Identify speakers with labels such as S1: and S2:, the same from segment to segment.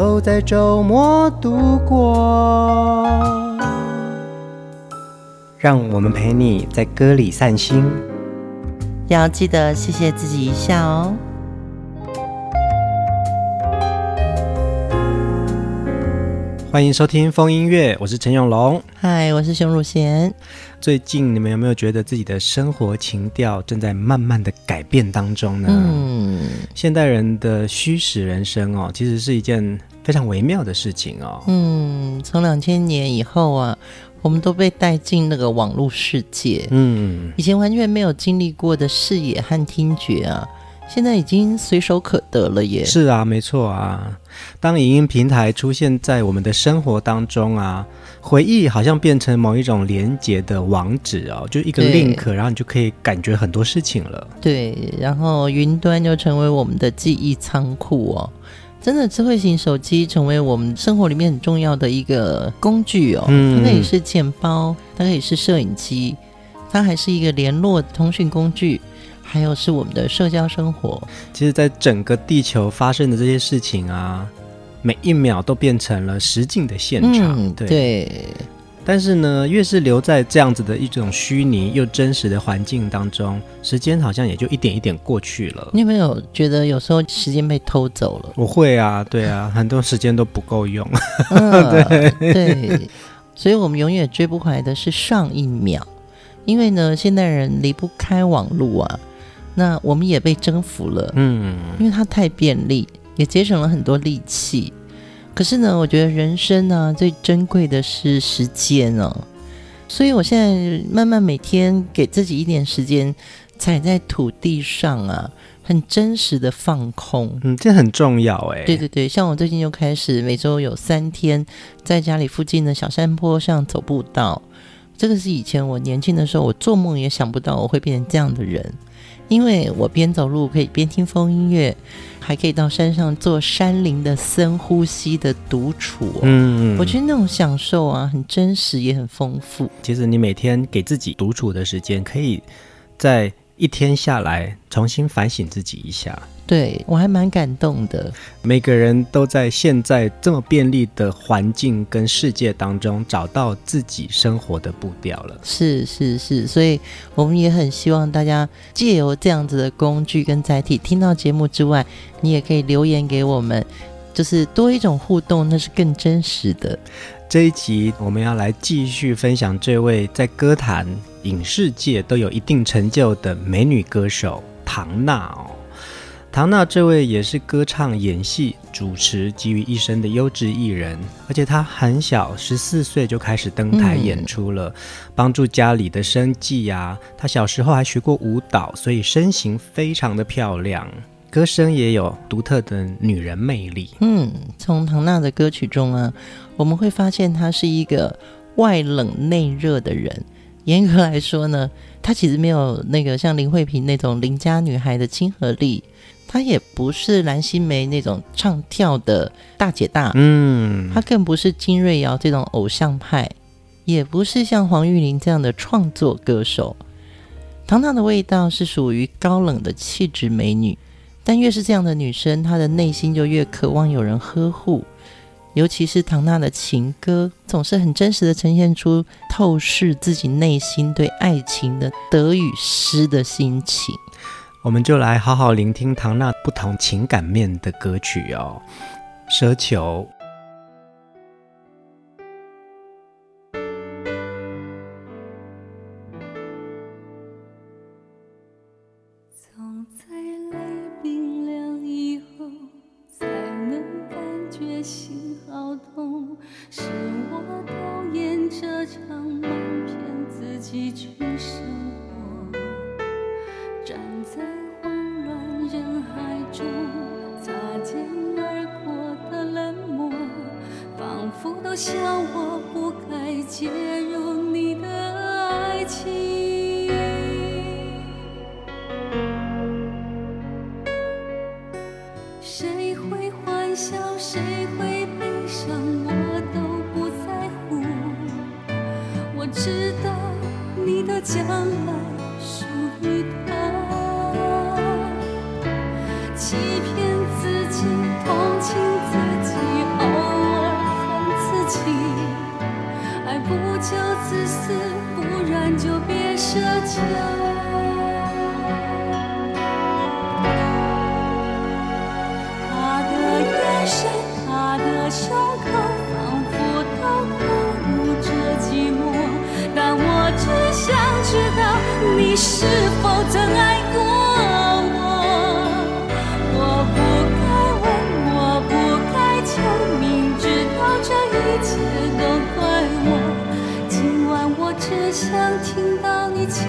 S1: 都在周末度过，让我们陪你在歌里散心，
S2: 要记得谢谢自己一下哦。
S1: 欢迎收听风音乐，我是陈永龙。
S2: 嗨，我是熊汝贤。
S1: 最近你们有没有觉得自己的生活情调正在慢慢的改变当中呢？嗯，现代人的虚实人生哦，其实是一件非常微妙的事情哦。
S2: 嗯，从两千年以后啊，我们都被带进那个网络世界。嗯，以前完全没有经历过的视野和听觉啊。现在已经随手可得了耶！
S1: 是啊，没错啊。当影音平台出现在我们的生活当中啊，回忆好像变成某一种连接的网址哦，就一个 link，然后你就可以感觉很多事情了。
S2: 对，然后云端就成为我们的记忆仓库哦。真的，智慧型手机成为我们生活里面很重要的一个工具哦。嗯，它可以是钱包，它可以是摄影机，它还是一个联络通讯工具。还有是我们的社交生活。
S1: 其实，在整个地球发生的这些事情啊，每一秒都变成了实境的现场。嗯、对。对。但是呢，越是留在这样子的一种虚拟又真实的环境当中，时间好像也就一点一点过去了。
S2: 你有没有觉得有时候时间被偷走了？
S1: 我会啊，对啊，很多时间都不够用。
S2: 嗯、对对。所以我们永远追不回来的是上一秒，因为呢，现代人离不开网络啊。那我们也被征服了，嗯，因为它太便利，也节省了很多力气。可是呢，我觉得人生呢、啊、最珍贵的是时间哦，所以我现在慢慢每天给自己一点时间，踩在土地上啊，很真实的放空，
S1: 嗯，这很重要哎。
S2: 对对对，像我最近就开始每周有三天在家里附近的小山坡上走步道，这个是以前我年轻的时候我做梦也想不到我会变成这样的人。因为我边走路可以边听风音乐，还可以到山上做山林的深呼吸的独处。嗯，我觉得那种享受啊，很真实也很丰富。
S1: 其实你每天给自己独处的时间，可以在一天下来重新反省自己一下。
S2: 对，我还蛮感动的。
S1: 每个人都在现在这么便利的环境跟世界当中找到自己生活的步调了。
S2: 是是是，所以我们也很希望大家借由这样子的工具跟载体，听到节目之外，你也可以留言给我们，就是多一种互动，那是更真实的。
S1: 这一集我们要来继续分享这位在歌坛、影视界都有一定成就的美女歌手唐娜哦。唐娜这位也是歌唱、演戏、主持集于一身的优质艺人，而且她很小，十四岁就开始登台演出了，嗯、帮助家里的生计呀、啊。她小时候还学过舞蹈，所以身形非常的漂亮，歌声也有独特的女人魅力。
S2: 嗯，从唐娜的歌曲中啊，我们会发现她是一个外冷内热的人。严格来说呢，她其实没有那个像林慧萍那种邻家女孩的亲和力。她也不是蓝心湄那种唱跳的大姐大，嗯，她更不是金瑞瑶这种偶像派，也不是像黄玉玲这样的创作歌手。糖糖的味道是属于高冷的气质美女，但越是这样的女生，她的内心就越渴望有人呵护。尤其是唐娜的情歌，总是很真实的呈现出透视自己内心对爱情的得与失的心情。
S1: 我们就来好好聆听唐娜不同情感面的歌曲哦，《奢求》。
S3: 笑我只想听到你轻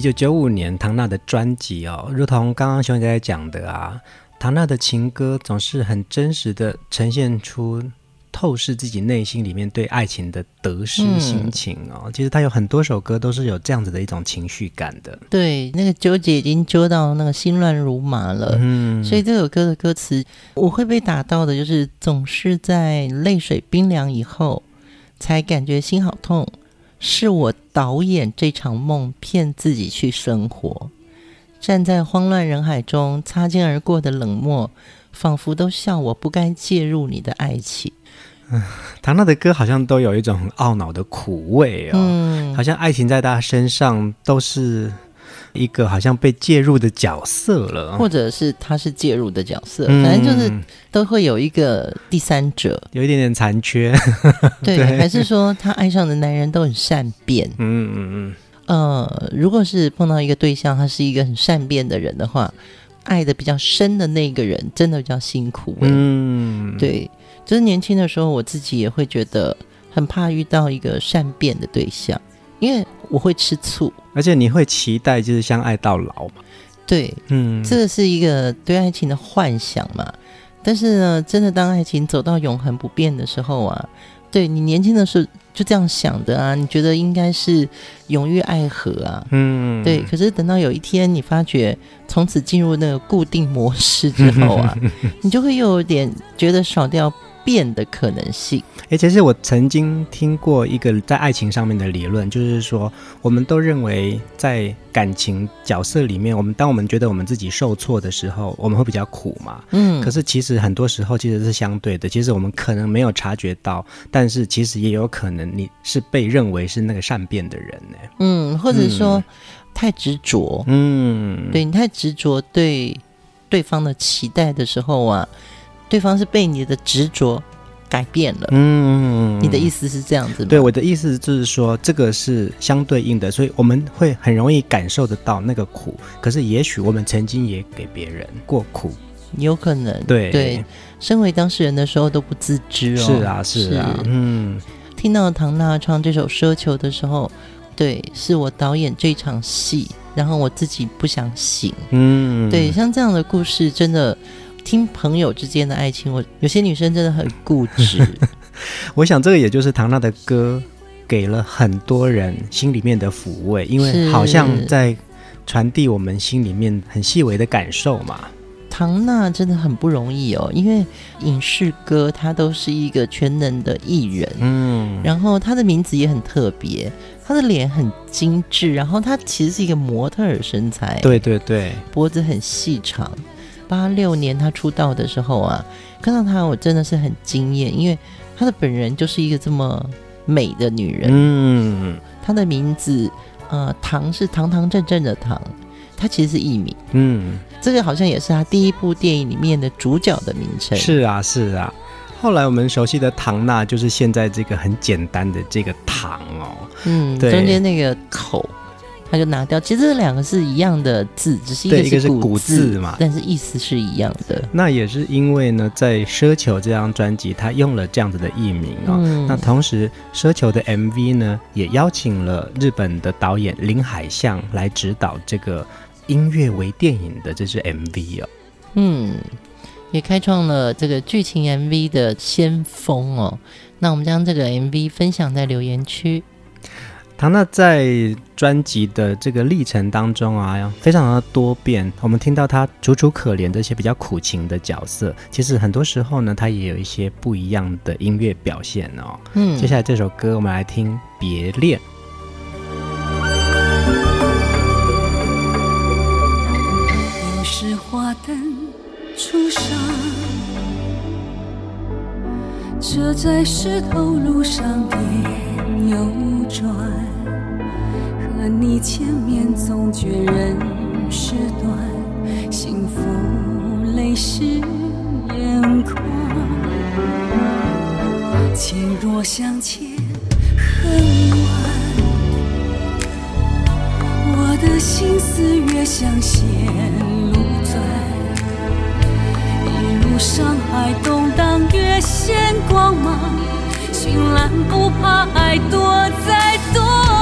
S3: 一
S1: 九九五年，唐娜的专辑哦，如同刚刚熊姐在讲的啊，唐娜的情歌总是很真实的呈现出透视自己内心里面对爱情的得失心情哦。嗯、其实她有很多首歌都是有这样子的一种情绪感的。
S2: 对，那个纠结已经纠到那个心乱如麻了。嗯，所以这首歌的歌词我会被打到的，就是总是在泪水冰凉以后，才感觉心好痛。是我导演这场梦，骗自己去生活。站在慌乱人海中，擦肩而过的冷漠，仿佛都笑我不该介入你的爱情。
S1: 嗯，唐娜的歌好像都有一种很懊恼的苦味哦，嗯，好像爱情在她身上都是。一个好像被介入的角色了，
S2: 或者是他是介入的角色，嗯、反正就是都会有一个第三者，
S1: 有一点点残缺，
S2: 对，对。还是说他爱上的男人都很善变？嗯嗯嗯。呃，如果是碰到一个对象，他是一个很善变的人的话，爱的比较深的那个人，真的比较辛苦。嗯，对，就是年轻的时候，我自己也会觉得很怕遇到一个善变的对象，因为我会吃醋。
S1: 而且你会期待就是相爱到老嘛？
S2: 对，
S1: 嗯，
S2: 这个是一个对爱情的幻想嘛。但是呢，真的当爱情走到永恒不变的时候啊，对你年轻的时候就这样想的啊，你觉得应该是永浴爱河啊，
S1: 嗯，
S2: 对。可是等到有一天你发觉从此进入那个固定模式之后啊，你就会又有点觉得少掉。变的可能性。
S1: 哎，其实我曾经听过一个在爱情上面的理论，就是说，我们都认为在感情角色里面，我们当我们觉得我们自己受挫的时候，我们会比较苦嘛。嗯。可是其实很多时候其实是相对的，其实我们可能没有察觉到，但是其实也有可能你是被认为是那个善变的人呢。
S2: 嗯，或者说、嗯、太执着。嗯，对，你太执着对对方的期待的时候啊。对方是被你的执着改变了，嗯，你的意思是这样子吗？
S1: 对，我的意思就是说，这个是相对应的，所以我们会很容易感受得到那个苦。可是，也许我们曾经也给别人过苦，
S2: 有可能。
S1: 对
S2: 对，身为当事人的时候都不自知哦。
S1: 是啊，是啊，是
S2: 嗯。听到唐娜唱这首《奢求》的时候，对，是我导演这场戏，然后我自己不想醒。嗯，对，像这样的故事，真的。听朋友之间的爱情，我有些女生真的很固执。
S1: 我想这个也就是唐娜的歌给了很多人心里面的抚慰，因为好像在传递我们心里面很细微的感受嘛。
S2: 唐娜真的很不容易哦，因为影视歌她都是一个全能的艺人，嗯，然后她的名字也很特别，她的脸很精致，然后她其实是一个模特儿身材，
S1: 对对对，
S2: 脖子很细长。八六年他出道的时候啊，看到他我真的是很惊艳，因为他的本人就是一个这么美的女人。嗯，她的名字呃唐是堂堂正正的唐，她其实是艺名。嗯，这个好像也是她第一部电影里面的主角的名称。
S1: 是啊，是啊。后来我们熟悉的唐娜就是现在这个很简单的这个唐哦。
S2: 嗯，对，中间那个口。他就拿掉，其实这两个是一样的字，只是一个是古字，是古字嘛，但是意思是一样的。
S1: 那也是因为呢，在《奢求》这张专辑，他用了这样子的艺名哦。嗯、那同时，《奢求》的 MV 呢，也邀请了日本的导演林海象来指导这个音乐为电影的这支 MV 哦。
S2: 嗯，也开创了这个剧情 MV 的先锋哦。那我们将这个 MV 分享在留言区。
S1: 唐娜在专辑的这个历程当中啊，非常的多变。我们听到她楚楚可怜这些比较苦情的角色，其实很多时候呢，她也有一些不一样的音乐表现哦。嗯，接下来这首歌我们来听《别恋》。
S3: 有时花灯初上，车在石头路上变又转。和你见面总觉人事短，幸福泪湿眼眶。情若相欠恨晚，我的心思越像陷路钻，一如山海动荡越显光芒，绚烂不怕爱多再多。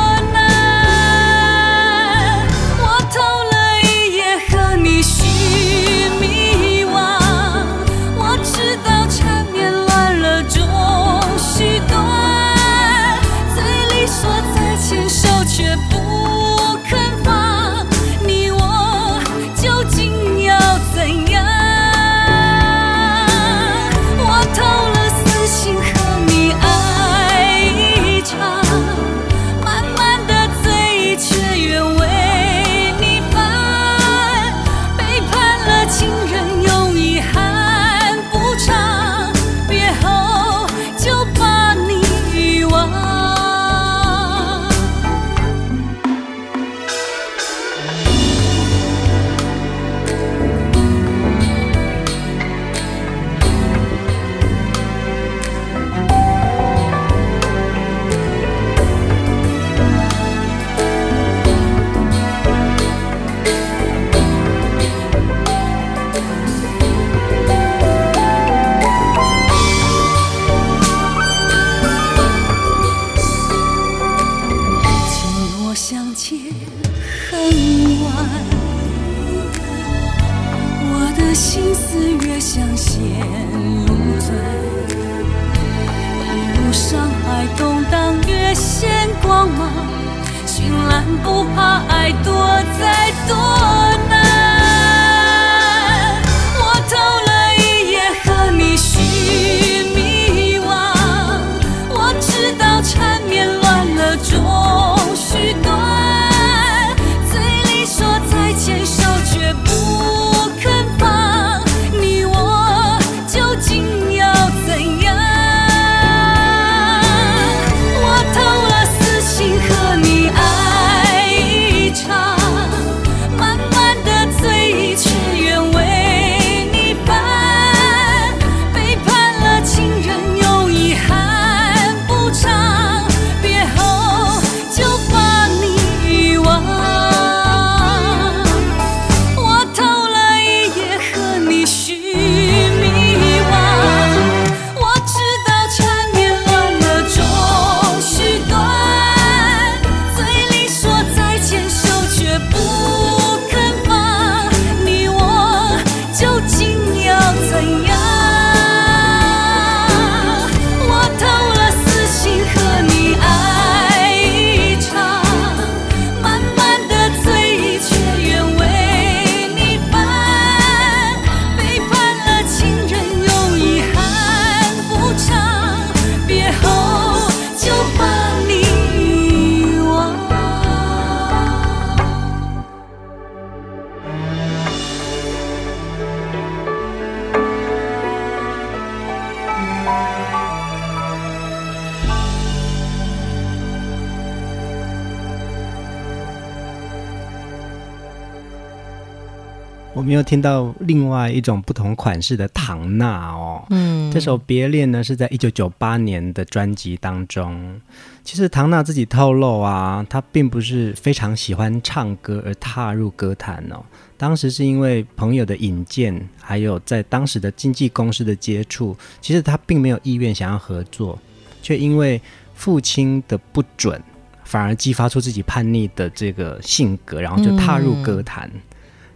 S1: 我们又听到另外一种不同款式的唐娜哦，
S2: 嗯，
S1: 这首《别恋》呢是在一九九八年的专辑当中。其实唐娜自己透露啊，她并不是非常喜欢唱歌而踏入歌坛哦。当时是因为朋友的引荐，还有在当时的经纪公司的接触，其实她并没有意愿想要合作，却因为父亲的不准，反而激发出自己叛逆的这个性格，然后就踏入歌坛。嗯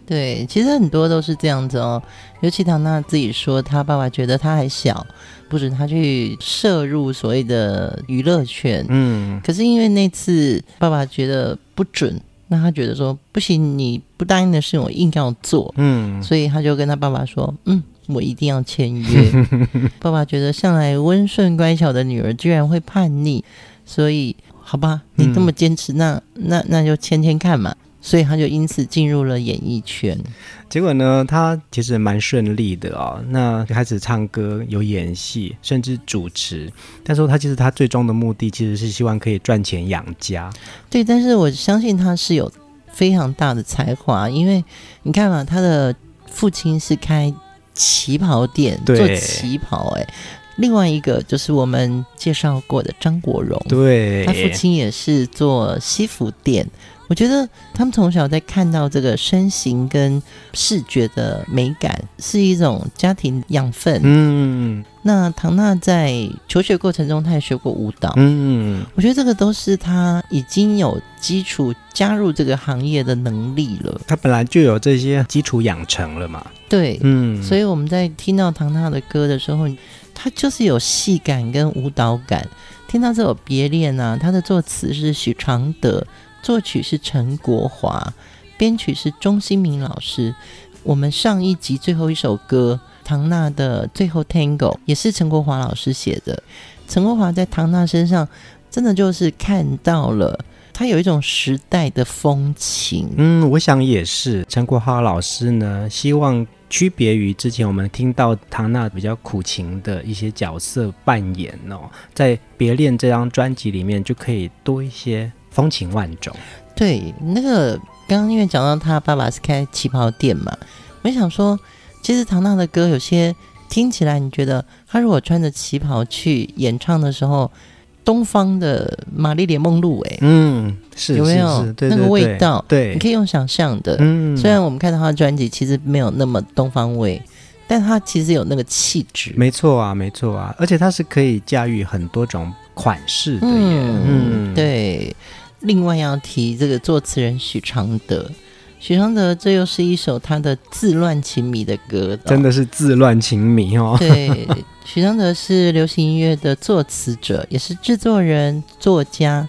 S2: 对，其实很多都是这样子哦。尤其唐娜自己说，她爸爸觉得她还小，不准她去涉入所谓的娱乐圈。嗯，可是因为那次爸爸觉得不准，那他觉得说不行，你不答应的事我硬要做。嗯，所以他就跟他爸爸说：“嗯，我一定要签约。”爸爸觉得向来温顺乖巧的女儿居然会叛逆，所以好吧，你这么坚持，那那那就签签看嘛。所以他就因此进入了演艺圈，
S1: 结果呢，他其实蛮顺利的哦。那开始唱歌、有演戏，甚至主持。但是他其实他最终的目的其实是希望可以赚钱养家。
S2: 对，但是我相信他是有非常大的才华，因为你看嘛，他的父亲是开旗袍店做旗袍，哎，另外一个就是我们介绍过的张国荣，
S1: 对，
S2: 他父亲也是做西服店。我觉得他们从小在看到这个身形跟视觉的美感是一种家庭养分。嗯，那唐娜在求学过程中，她也学过舞蹈。嗯，我觉得这个都是她已经有基础加入这个行业的能力了。
S1: 她本来就有这些基础养成了嘛。
S2: 对，嗯，所以我们在听到唐娜的歌的时候，她就是有戏感跟舞蹈感。听到这首《别恋》啊，她的作词是许常德。作曲是陈国华，编曲是钟兴民老师。我们上一集最后一首歌《唐娜的最后 Tango》也是陈国华老师写的。陈国华在唐娜身上真的就是看到了他有一种时代的风情。
S1: 嗯，我想也是。陈国华老师呢，希望区别于之前我们听到唐娜比较苦情的一些角色扮演哦，在《别恋》这张专辑里面就可以多一些。风情万种，
S2: 对，那个刚刚因为讲到他爸爸是开旗袍店嘛，我想说，其实唐娜的歌有些听起来，你觉得他如果穿着旗袍去演唱的时候，东方的玛丽莲梦露，哎，
S1: 嗯，是
S2: 有没有那个味道？
S1: 对，
S2: 你可以用想象的。
S1: 嗯，
S2: 虽然我们看到他的专辑其实没有那么东方味，但他其实有那个气质。
S1: 没错啊，没错啊，而且他是可以驾驭很多种款式的耶。
S2: 嗯，嗯对。另外要提这个作词人许常德，许常德，这又是一首他的自乱情迷的歌，
S1: 真的是自乱情迷哦。
S2: 对，许常德是流行音乐的作词者，也是制作人、作家。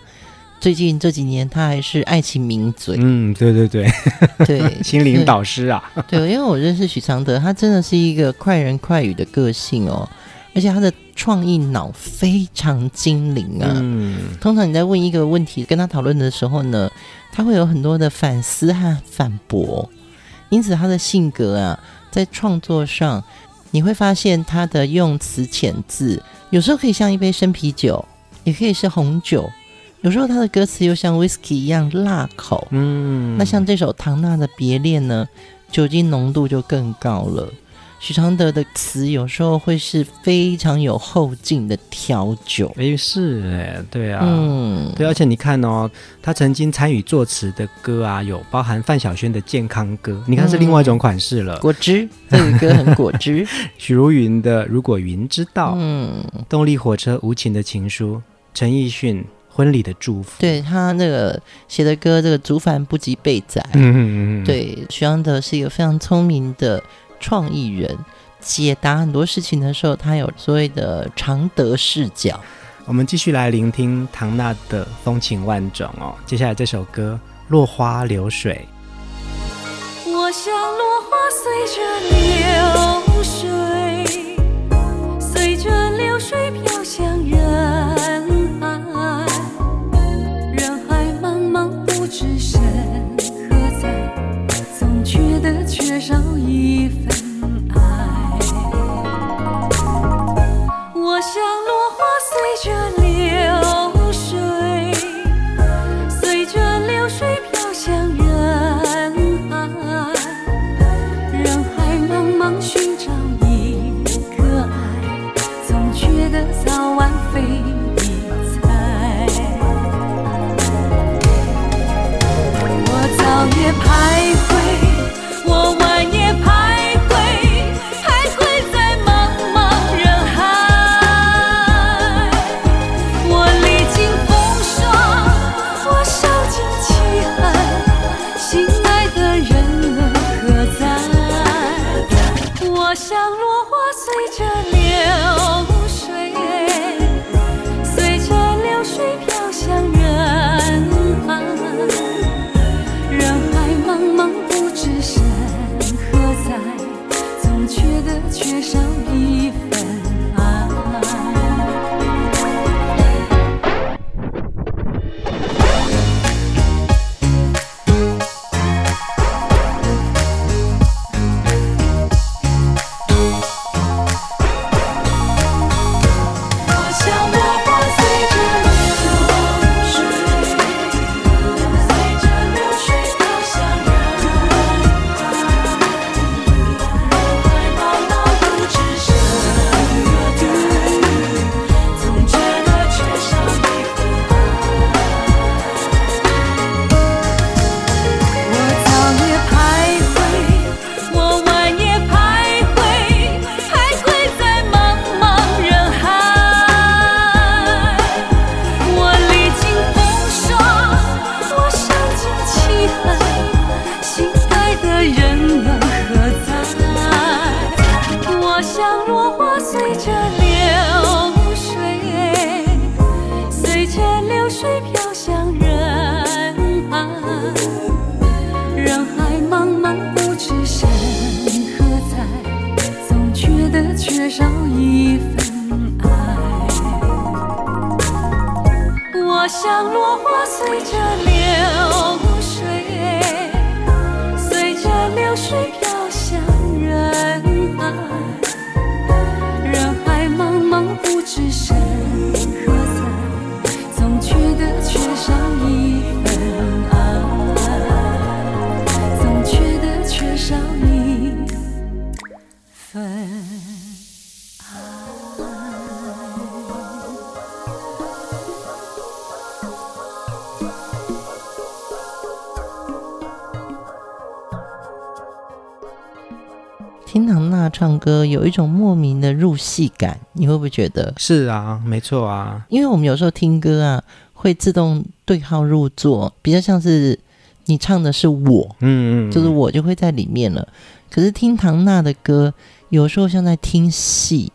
S2: 最近这几年，他还是爱情名嘴。
S1: 嗯，对对对，
S2: 对，
S1: 心灵导师啊。
S2: 对，因为我认识许常德，他真的是一个快人快语的个性哦，而且他的创意脑非常精灵啊。嗯，通常你在问一个问题跟他讨论的时候呢，他会有很多的反思和反驳，因此他的性格啊，在创作上你会发现他的用词遣字，有时候可以像一杯生啤酒，也可以是红酒，有时候他的歌词又像 whisky 一样辣口。嗯，那像这首唐娜的别恋呢，酒精浓度就更高了。许常德的词有时候会是非常有后劲的调酒，
S1: 诶，是哎，对啊，嗯，对，而且你看哦，他曾经参与作词的歌啊，有包含范晓萱的健康歌，你看是另外一种款式了，
S2: 嗯、果汁，这个歌很果汁，
S1: 许茹芸的如果云知道，嗯，动力火车无情的情书，陈奕迅婚礼的祝福，
S2: 对他那个写的歌，这个竹繁不及被宰，嗯嗯嗯，对，许常德是一个非常聪明的。创意人解答很多事情的时候，他有所谓的常德视角。
S1: 我们继续来聆听唐娜的风情万种哦。接下来这首歌《落花流水》。
S3: 我像落花随着流
S2: 听唐娜唱歌有一种莫名的入戏感，你会不会觉得？
S1: 是啊，没错啊。
S2: 因为我们有时候听歌啊，会自动对号入座，比较像是你唱的是我，
S1: 嗯嗯，
S2: 就是我就会在里面了。可是听唐娜的歌，有时候像在听戏，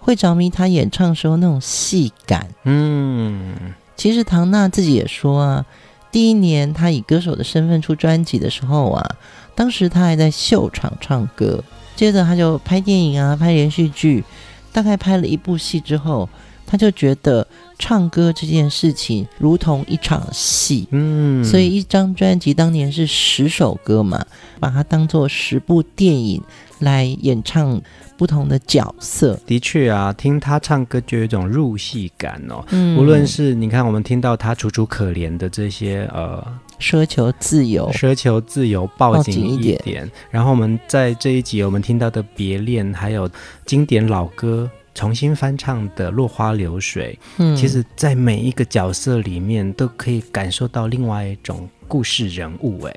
S2: 会着迷她演唱时候那种戏感。
S1: 嗯，
S2: 其实唐娜自己也说啊，第一年她以歌手的身份出专辑的时候啊，当时她还在秀场唱歌，接着她就拍电影啊，拍连续剧，大概拍了一部戏之后，她就觉得。唱歌这件事情如同一场戏，
S1: 嗯，
S2: 所以一张专辑当年是十首歌嘛，把它当做十部电影来演唱不同的角色。
S1: 的确啊，听他唱歌就有一种入戏感哦。
S2: 嗯，
S1: 无论是你看我们听到他楚楚可怜的这些呃，
S2: 奢求自由，
S1: 奢求自由，抱紧一点，
S2: 一点。
S1: 然后我们在这一集我们听到的别恋，还有经典老歌。重新翻唱的《落花流水》，嗯，其实，在每一个角色里面都可以感受到另外一种故事人物。哎，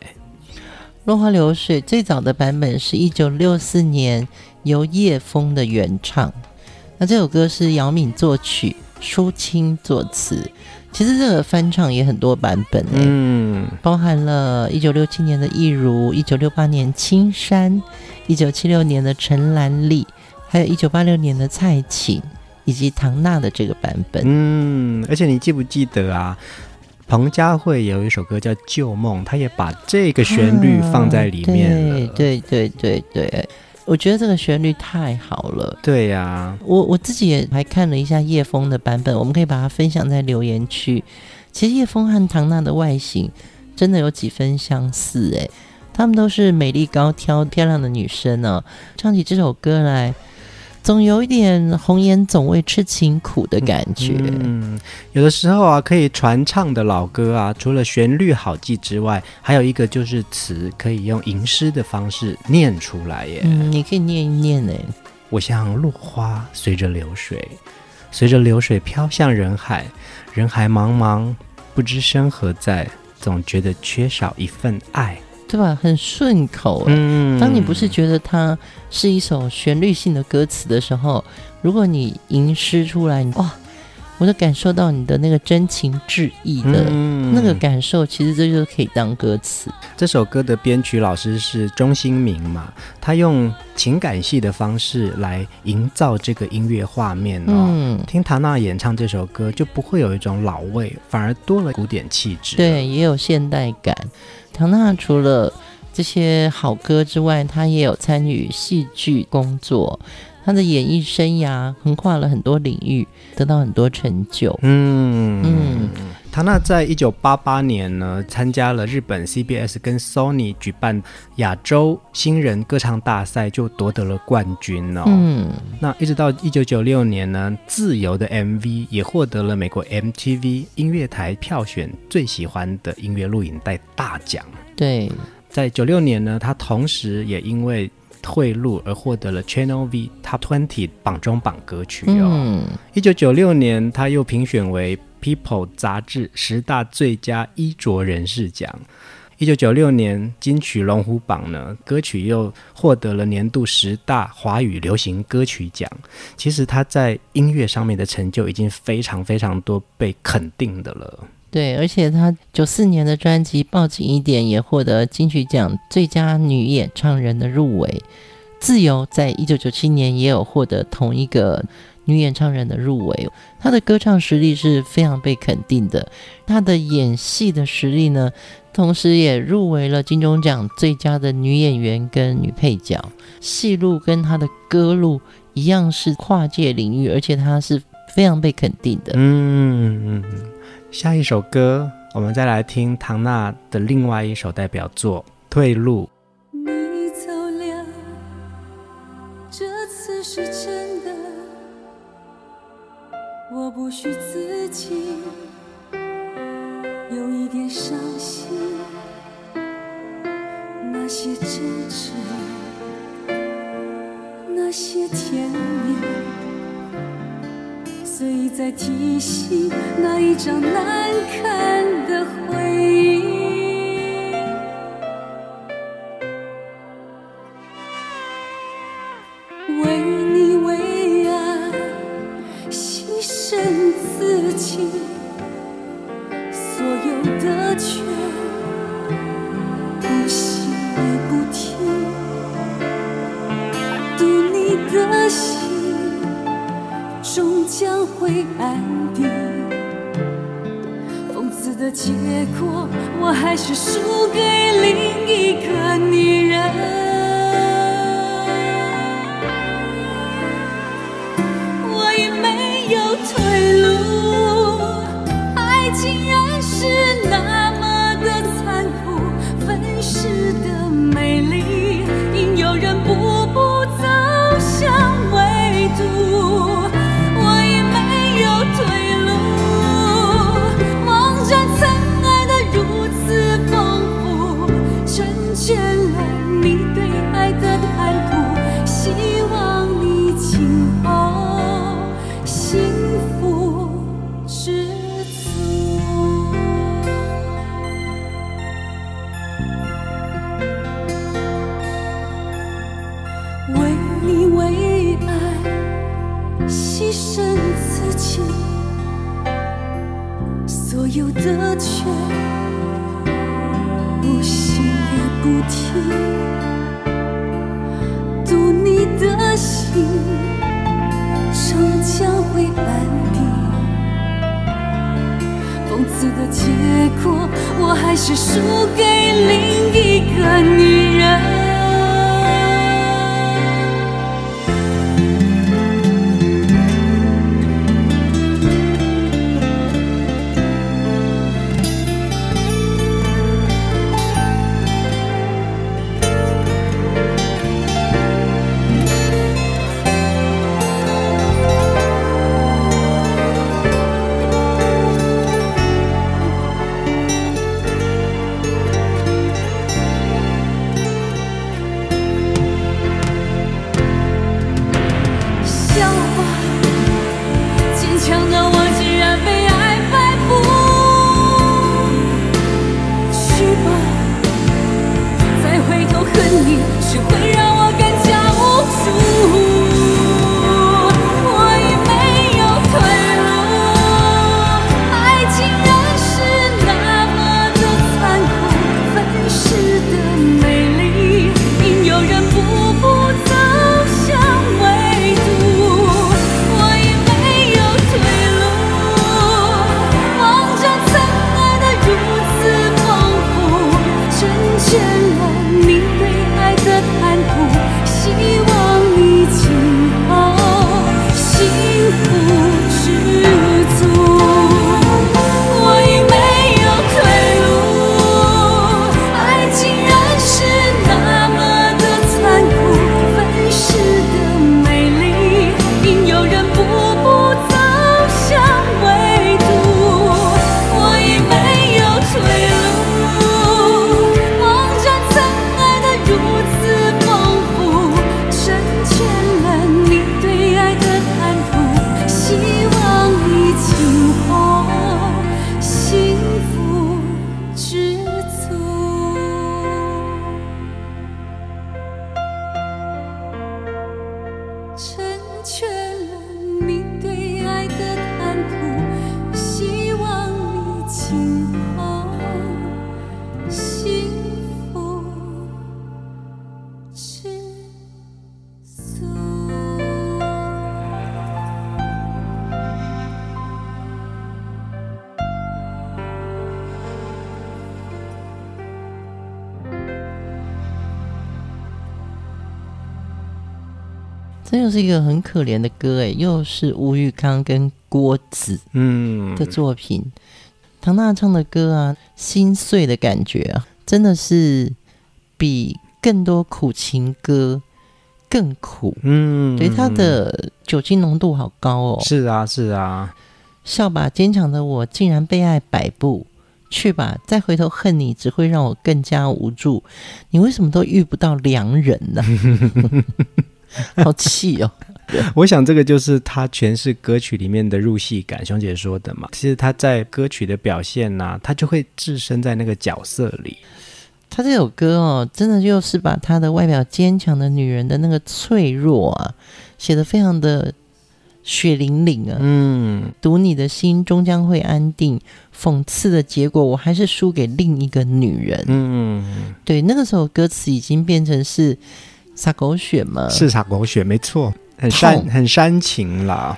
S1: 《
S2: 落花流水》最早的版本是一九六四年由叶枫的原唱，那这首歌是姚敏作曲，舒清作词。其实这个翻唱也很多版本，嗯，包含了一九六七年的易如，一九六八年青山，一九七六年的陈兰丽。还有一九八六年的蔡琴，以及唐娜的这个版本。
S1: 嗯，而且你记不记得啊？彭佳慧有一首歌叫《旧梦》，她也把这个旋律放在里面了。
S2: 啊、对对对对对，我觉得这个旋律太好了。
S1: 对呀、啊，
S2: 我我自己也还看了一下叶枫的版本，我们可以把它分享在留言区。其实叶枫和唐娜的外形真的有几分相似，哎，她们都是美丽高挑、漂亮的女生呢、哦。唱起这首歌来。总有一点红颜总为痴情苦的感觉。
S1: 嗯，有的时候啊，可以传唱的老歌啊，除了旋律好记之外，还有一个就是词可以用吟诗的方式念出来耶。
S2: 嗯，你可以念一念呢。
S1: 我像落花随着流水，随着流水飘向人海，人海茫茫，不知身何在，总觉得缺少一份爱。
S2: 对吧？很顺口。嗯，当你不是觉得它是一首旋律性的歌词的时候，如果你吟诗出来，哇，我就感受到你的那个真情致意的那个感受，其实这就是可以当歌词。
S1: 这首歌的编曲老师是钟兴明嘛，他用情感戏的方式来营造这个音乐画面哦。嗯，听唐娜演唱这首歌就不会有一种老味，反而多了古典气质。
S2: 对，也有现代感。唐娜除了这些好歌之外，她也有参与戏剧工作。她的演艺生涯横跨了很多领域，得到很多成就。
S1: 嗯嗯，唐娜在一九八八年呢，参加了日本 CBS 跟 Sony 举办亚洲新人歌唱大赛，就夺得了冠军哦。嗯，那一直到一九九六年呢，《自由》的 MV 也获得了美国 MTV 音乐台票选最喜欢的音乐录影带大奖。
S2: 对，
S1: 在九六年呢，他同时也因为退路而获得了 Channel V Top Twenty 榜中榜歌曲哦。一九九六年，他又评选为 People 杂志十大最佳衣着人士奖。一九九六年，金曲龙虎榜呢，歌曲又获得了年度十大华语流行歌曲奖。其实他在音乐上面的成就已经非常非常多被肯定的了。
S2: 对，而且她九四年的专辑《抱紧一点》也获得金曲奖最佳女演唱人的入围，《自由》在一九九七年也有获得同一个女演唱人的入围。她的歌唱实力是非常被肯定的，她的演戏的实力呢，同时也入围了金钟奖最佳的女演员跟女配角。戏路跟她的歌路一样是跨界领域，而且她是非常被肯定的。
S1: 嗯嗯。下一首歌，我们再来听唐娜的另外一首代表作《退路》。
S3: 你走了，这次是真的，我不许自己有一点伤心。那些真挚，那些甜蜜。可以在提醒那一张难看的回忆，为你为爱牺牲自己，还是输给另一个你。想。却
S2: 这又是一个很可怜的歌哎，又是吴玉康跟郭子嗯的作品。嗯、唐娜唱的歌啊，心碎的感觉啊，真的是比更多苦情歌更苦。嗯，对，他的酒精浓度好高哦。
S1: 是啊，是啊。
S2: 笑吧，坚强的我竟然被爱摆布。去吧，再回头恨你，只会让我更加无助。你为什么都遇不到良人呢？好气哦！
S1: 我想这个就是他诠释歌曲里面的入戏感，熊姐说的嘛。其实他在歌曲的表现呐、啊，他就会置身在那个角色里。
S2: 他这首歌哦，真的就是把他的外表坚强的女人的那个脆弱啊，写得非常的血淋淋啊。嗯，读你的心终将会安定。讽刺的结果，我还是输给另一个女人。嗯，对，那个时候歌词已经变成是。洒狗血吗？
S1: 是撒狗血，没错，很煽很煽情啦。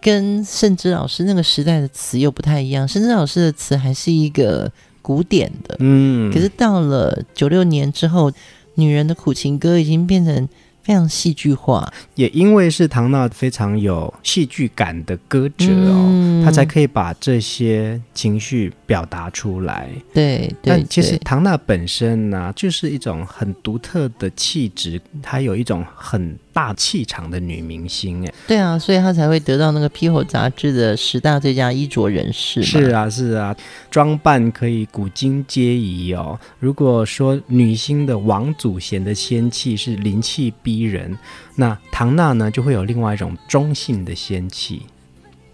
S2: 跟盛之老师那个时代的词又不太一样。盛之老师的词还是一个古典的，
S1: 嗯，
S2: 可是到了九六年之后，女人的苦情歌已经变成。非常戏剧化，
S1: 也因为是唐娜非常有戏剧感的歌者哦，
S2: 嗯、
S1: 她才可以把这些情绪表达出来。
S2: 对，对
S1: 但其实唐娜本身呢、啊，就是一种很独特的气质，她有一种很大气场的女明星。哎，
S2: 对啊，所以她才会得到那个《People》杂志的十大最佳衣着人士。
S1: 是啊，是啊，装扮可以古今皆宜哦。如果说女星的王祖贤的仙气是灵气逼。逼人，那唐娜呢，就会有另外一种中性的仙气，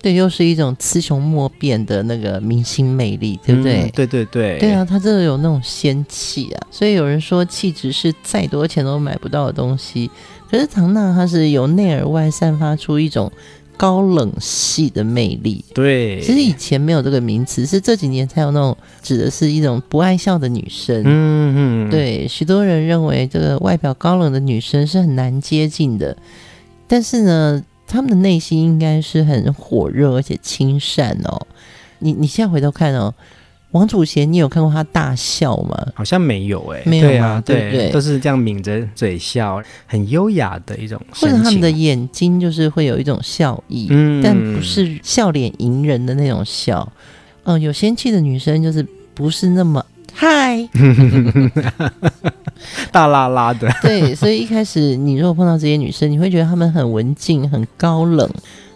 S2: 对，又是一种雌雄莫辨的那个明星魅力，对不对？
S1: 嗯、对对对，
S2: 对啊，他真的有那种仙气啊，所以有人说气质是再多钱都买不到的东西，可是唐娜她是由内而外散发出一种。高冷系的魅力，
S1: 对，
S2: 其实以前没有这个名词，是这几年才有那种指的是一种不爱笑的女生。
S1: 嗯嗯，
S2: 对，许多人认为这个外表高冷的女生是很难接近的，但是呢，他们的内心应该是很火热而且亲善哦。你你现在回头看哦。王祖贤，你有看过他大笑吗？
S1: 好像没有哎、欸，
S2: 没有
S1: 对啊，
S2: 对，
S1: 都是这样抿着嘴笑，很优雅的一种。
S2: 或者他们的眼睛就是会有一种笑意，嗯，但不是笑脸迎人的那种笑。嗯、呃，有仙气的女生就是不是那么嗨，
S1: 大拉拉的。
S2: 对，所以一开始你如果碰到这些女生，你会觉得她们很文静、很高冷。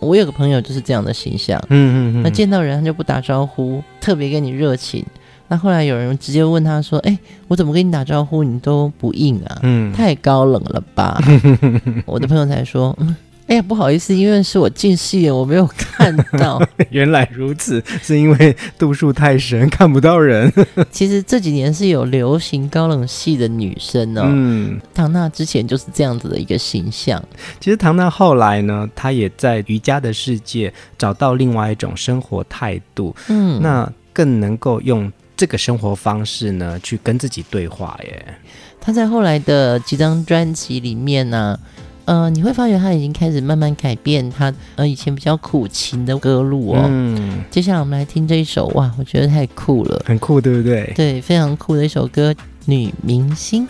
S2: 我有个朋友就是这样的形象，嗯嗯嗯，那见到人他就不打招呼，特别跟你热情。那后来有人直接问他说：“哎，我怎么跟你打招呼，你都不应啊？嗯，太高冷了吧？”我的朋友才说。嗯哎呀，不好意思，因为是我近视眼，我没有看到。
S1: 原来如此，是因为度数太深，看不到人。
S2: 其实这几年是有流行高冷系的女生哦。嗯，唐娜之前就是这样子的一个形象。
S1: 其实唐娜后来呢，她也在瑜伽的世界找到另外一种生活态度。嗯，那更能够用这个生活方式呢，去跟自己对话耶。
S2: 她在后来的几张专辑里面呢、啊。呃，你会发觉他已经开始慢慢改变他呃以前比较苦情的歌路哦。嗯，接下来我们来听这一首哇，我觉得太酷了，
S1: 很酷，对不对？
S2: 对，非常酷的一首歌，《女明星》。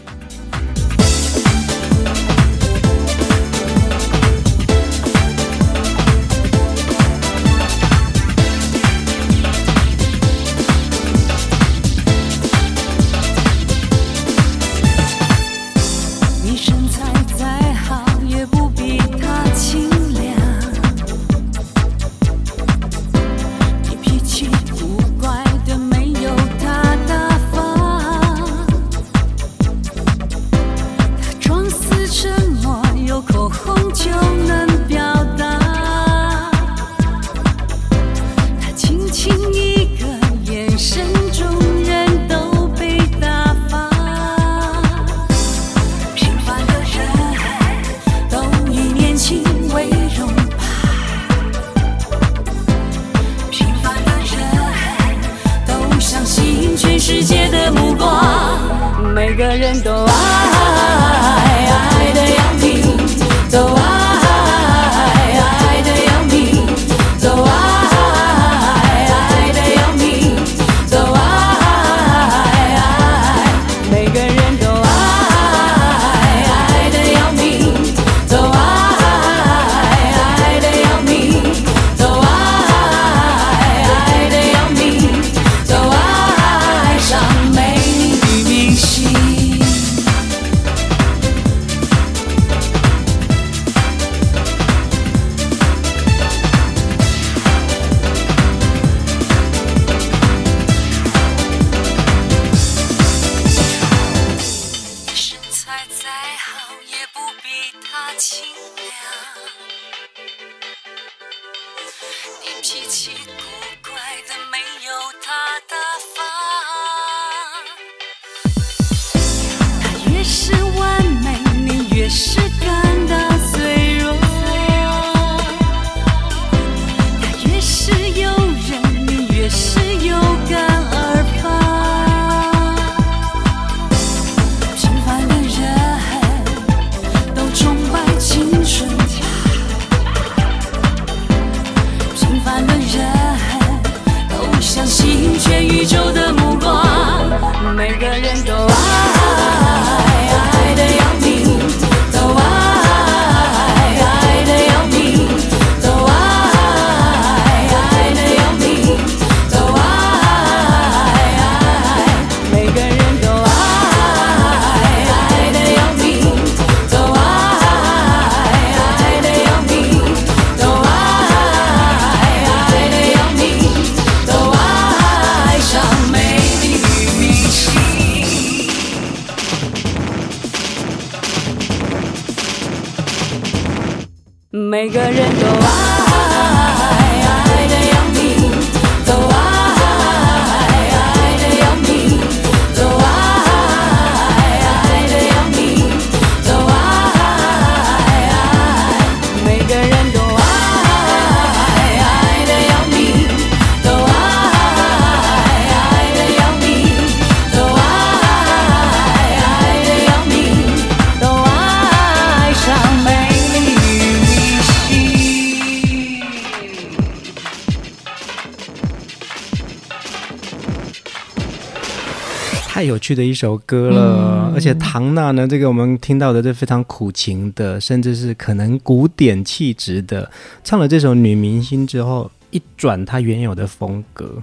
S1: 有趣的一首歌了，
S2: 嗯。
S1: 而且唐娜呢，这个我们听到的是非常苦情的，甚至是可能古典气质的，唱了这首女明星之后，一转她原有的风格，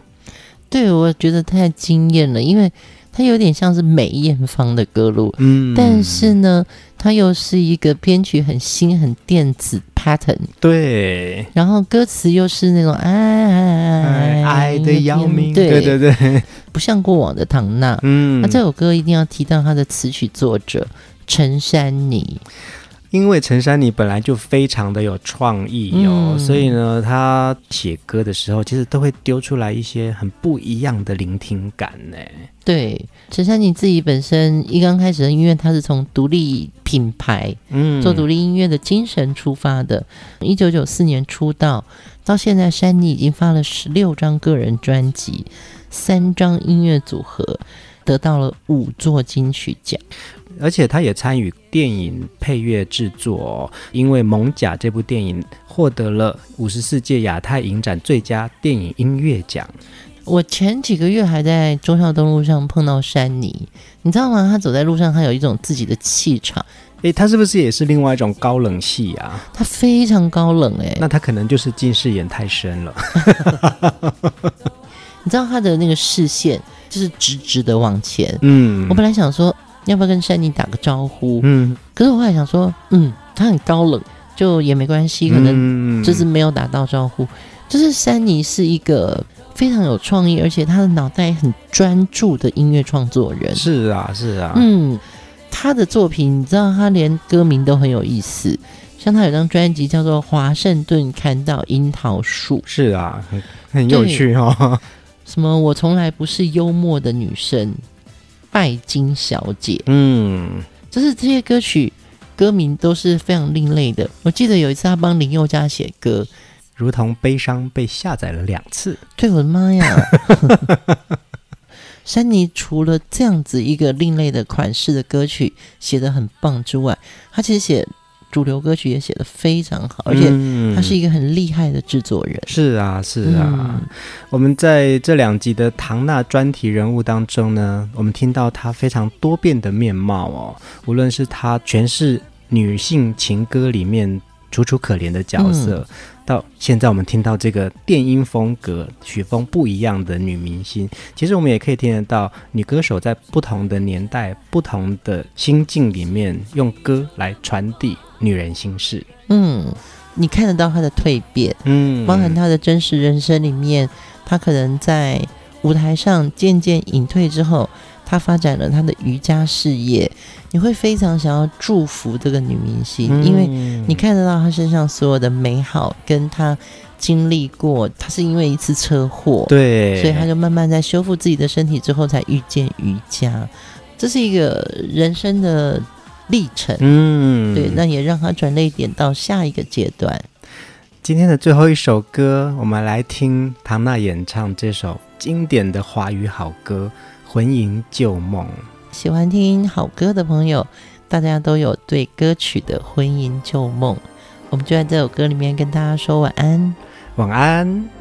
S2: 对我觉得太惊艳了，因为它有点像是梅艳芳的歌路，
S1: 嗯，
S2: 但是呢，它又是一个编曲很新、很电子 pattern，
S1: 对，
S2: 然后歌词又是那种爱爱
S1: 爱的要命，
S2: 对。
S1: 对对对，
S2: 不像过往的唐娜。
S1: 嗯，
S2: 那这首歌一定要提到它的词曲作者陈珊妮。
S1: 因为陈珊妮本来就非常的有创意哦，
S2: 嗯
S1: 所以呢，她写歌的时候其实都会丢出来一些很不一样的聆听感呢。
S2: 对，陈珊妮自己本身一刚开始的音乐，她是从独立品牌
S1: 嗯，
S2: 做独立音乐的精神出发的。一九九四年出道，到现在珊妮已经发了十六张个人专辑，三张音乐组合，得到了五座金曲奖。
S1: 而且他也参与电影配乐制作哦，因为《蒙甲》这部电影获得了五十四届亚太影展最佳电影音乐奖。
S2: 我前几个月还在中孝东路上碰到珊妮，你知道吗？他走在路上，他有一种自己的气场，
S1: 诶，他是不是也是另外一种高冷系啊？
S2: 他非常高冷哎、
S1: 那他可能就是近视眼太深了。
S2: 你知道他的那个视线就是直直的往前。
S1: 嗯，
S2: 我本来想说要不要跟珊妮打个招呼，
S1: 嗯，
S2: 可是我后来想说，嗯，他很高冷，就也没关系，可能
S1: 能
S2: 就是没有打到招呼。就是珊妮是一个非常有创意，而且她的脑袋很专注的音乐创作人。
S1: 是啊，是啊，
S2: 嗯，他的作品，你知道，他连歌名都很有意思。像他有张专辑叫做《华盛顿看到樱桃树》，
S1: 是啊，很很有趣哦。
S2: 什么我从来不是幽默的女生，拜金小姐，
S1: 嗯，
S2: 就是这些歌曲歌名都是非常另类的。我记得有一次他帮林宥嘉写歌，
S1: 如同悲伤被下载了两次。
S2: 对我的妈呀！珊妮除了这样子一个另类的款式的歌曲写得很棒之外，他其实写主流歌曲也写得非常好，而且他是一个很厉害的制作人。
S1: 嗯是啊，是啊。
S2: 嗯
S1: 我们在这两集的唐娜专题人物当中呢，我们听到她非常多变的面貌哦。无论是她诠释女性情歌里面楚楚可怜的角色，
S2: 嗯
S1: 到现在我们听到这个电音风格曲风不一样的女明星，其实我们也可以听得到女歌手在不同的年代、不同的心境里面，用歌来传递女人心事。
S2: 嗯，你看得到她的蜕变，
S1: 嗯，
S2: 包含她的真实人生里面，她可能在舞台上渐渐隐退之后，她发展了她的瑜伽事业。你会非常想要祝福这个女明星，
S1: 嗯
S2: 因为你看得到她身上所有的美好，跟她经历过，她是因为一次车祸，
S1: 对，
S2: 所以她就慢慢在修复自己的身体之后，才遇见瑜伽。这是一个人生的历程，
S1: 嗯，
S2: 对，那也让他转泪点到下一个阶段。
S1: 今天的最后一首歌，我们来听唐娜演唱这首经典的华语好歌《魂萦旧梦》。
S2: 喜欢听好歌的朋友，大家都有对歌曲的魂萦旧梦。我们就在这首歌里面跟大家说晚安。
S1: 晚安。